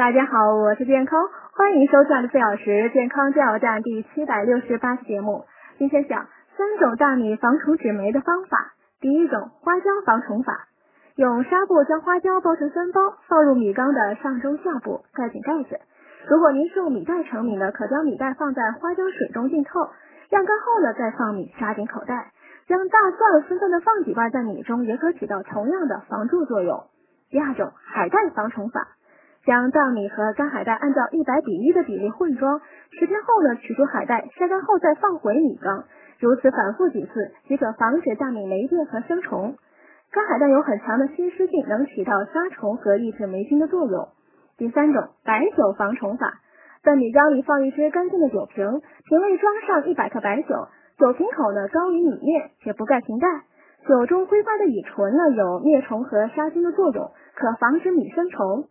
大家好，我是健康，欢迎收看四小时健康加油站第七百六十八期节目。今天讲三种大米防虫止霉的方法。第一种花椒防虫法，用纱布将花椒包成三包，放入米缸的上中下部，盖紧盖子。如果您是用米袋盛米的，可将米袋放在花椒水中浸透，晾干后呢，再放米，扎紧口袋。将大蒜分段的放几瓣在米中，也可起到同样的防蛀作用。第二种海带防虫法，将大米和干海带按照一百比一的比例混装，十天后呢，取出海带，晒干后再放回米缸，如此反复几次，即可防止大米霉变和生虫。干海带有很强的吸湿性，能起到杀虫和抑制霉菌的作用。第三种白酒防虫法，在米缸里放一只干净的酒瓶，瓶内装上一百克白酒。酒瓶口呢高于米面，且不盖瓶盖。酒中挥发的乙醇呢有灭虫和杀菌的作用，可防止米生虫。